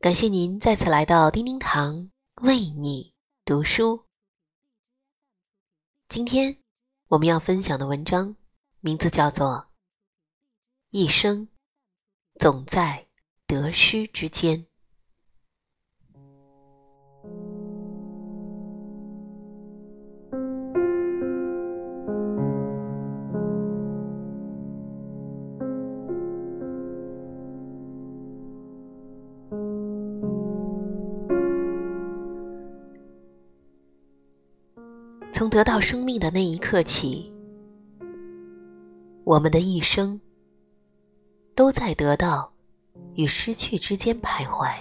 感谢您再次来到叮叮堂为你读书。今天我们要分享的文章名字叫做《一生总在得失之间》。得到生命的那一刻起，我们的一生都在得到与失去之间徘徊。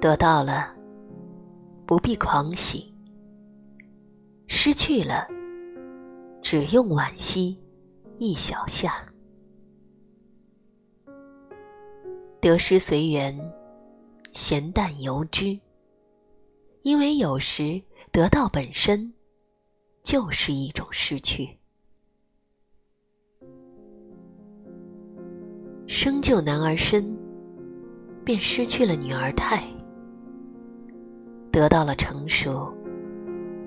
得到了，不必狂喜；失去了，只用惋惜一小下。得失随缘，闲淡由之。因为有时得到本身就是一种失去。生就男儿身，便失去了女儿态；得到了成熟，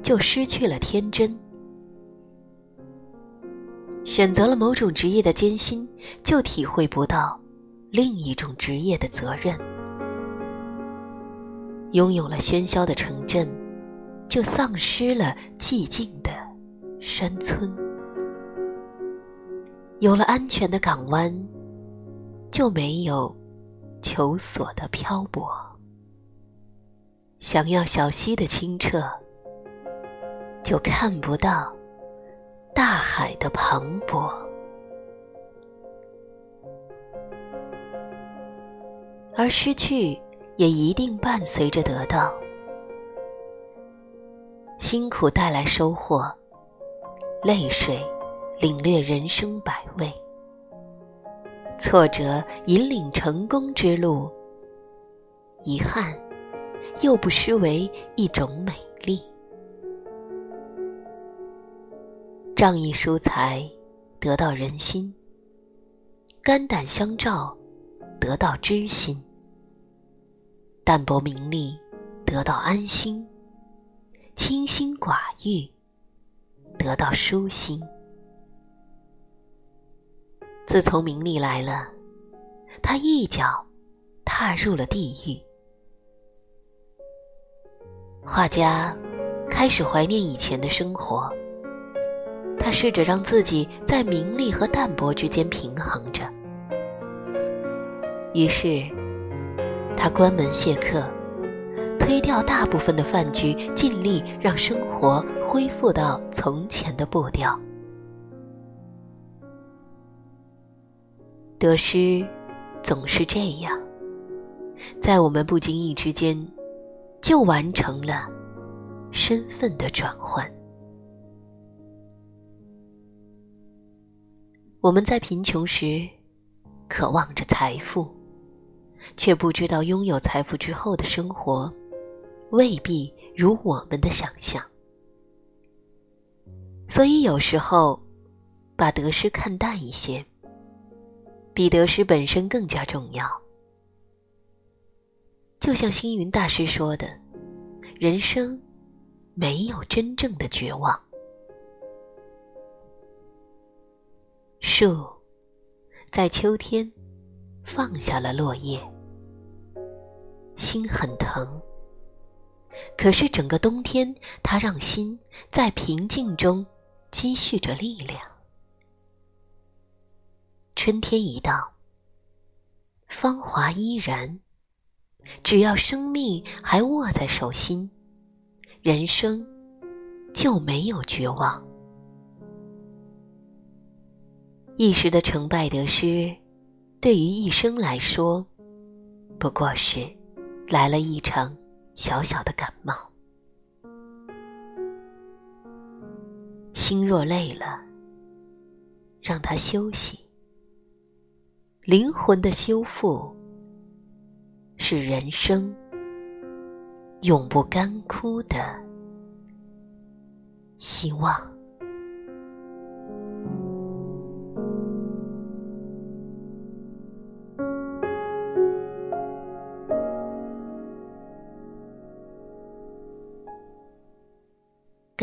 就失去了天真。选择了某种职业的艰辛，就体会不到另一种职业的责任。拥有了喧嚣的城镇，就丧失了寂静的山村；有了安全的港湾，就没有求索的漂泊。想要小溪的清澈，就看不到大海的磅礴。而失去。也一定伴随着得到，辛苦带来收获，泪水领略人生百味，挫折引领成功之路，遗憾又不失为一种美丽。仗义疏财得到人心，肝胆相照得到知心。淡泊名利，得到安心；清心寡欲，得到舒心。自从名利来了，他一脚踏入了地狱。画家开始怀念以前的生活，他试着让自己在名利和淡泊之间平衡着，于是。他关门谢客，推掉大部分的饭局，尽力让生活恢复到从前的步调。得失总是这样，在我们不经意之间，就完成了身份的转换。我们在贫穷时，渴望着财富。却不知道拥有财富之后的生活，未必如我们的想象。所以有时候，把得失看淡一些，比得失本身更加重要。就像星云大师说的：“人生没有真正的绝望。”树在秋天放下了落叶。心很疼，可是整个冬天，它让心在平静中积蓄着力量。春天一到，芳华依然。只要生命还握在手心，人生就没有绝望。一时的成败得失，对于一生来说，不过是。来了一场小小的感冒，心若累了，让它休息。灵魂的修复，是人生永不干枯的希望。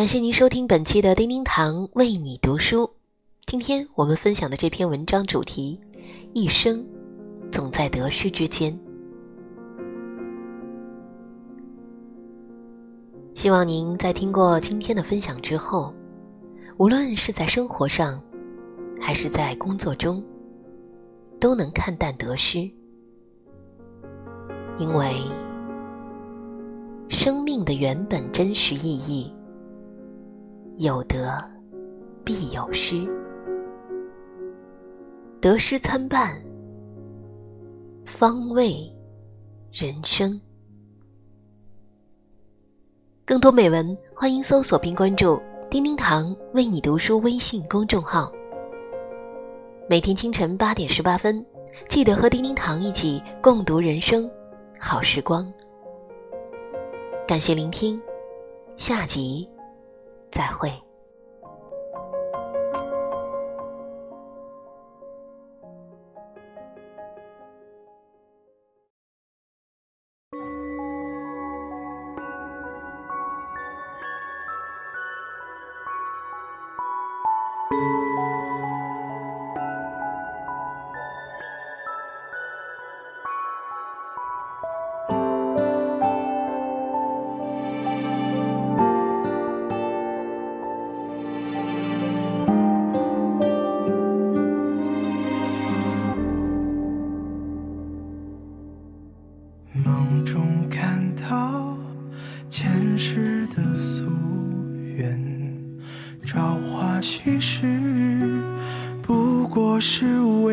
感谢您收听本期的叮叮堂为你读书。今天我们分享的这篇文章主题：一生总在得失之间。希望您在听过今天的分享之后，无论是在生活上，还是在工作中，都能看淡得失，因为生命的原本真实意义。有得必有失，得失参半，方为人生。更多美文，欢迎搜索并关注“叮叮堂为你读书”微信公众号。每天清晨八点十八分，记得和叮叮堂一起共读人生好时光。感谢聆听，下集。再会。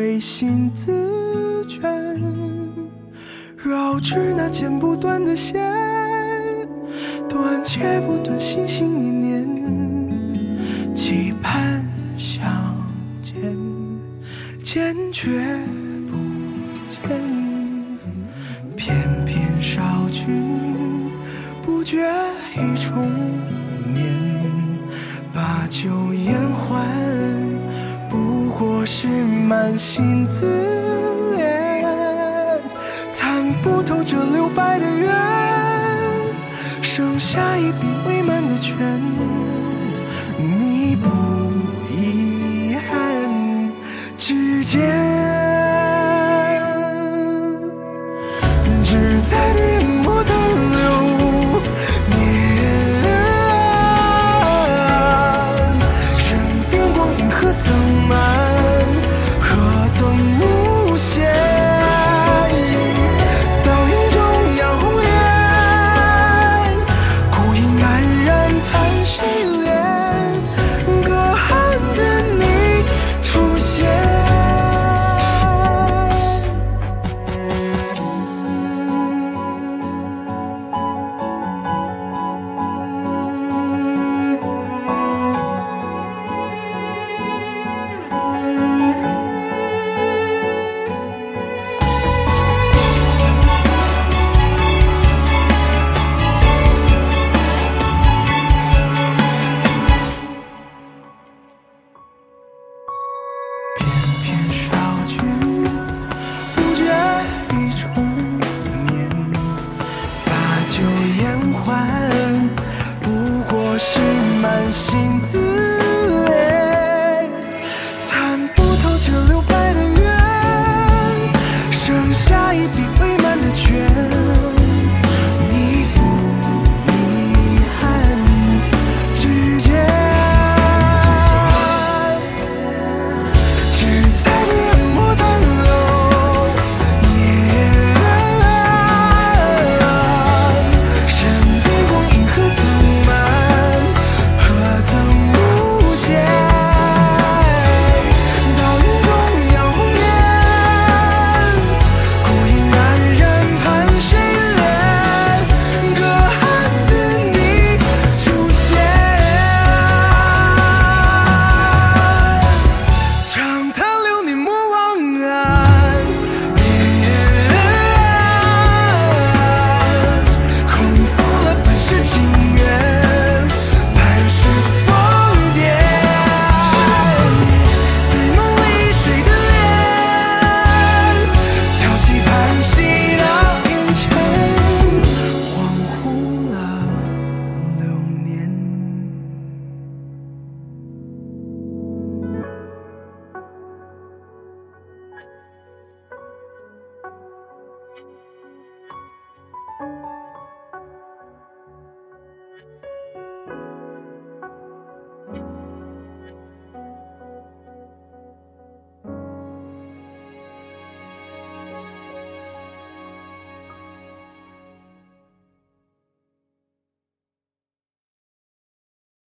是违心自卷，绕指那剪不断的线，断且不断，心心念念，期盼相见，坚决不见，偏偏少君不觉已中年，把酒言欢。不过是满心自怜，参不透这留白的缘，剩下一笔未满的卷。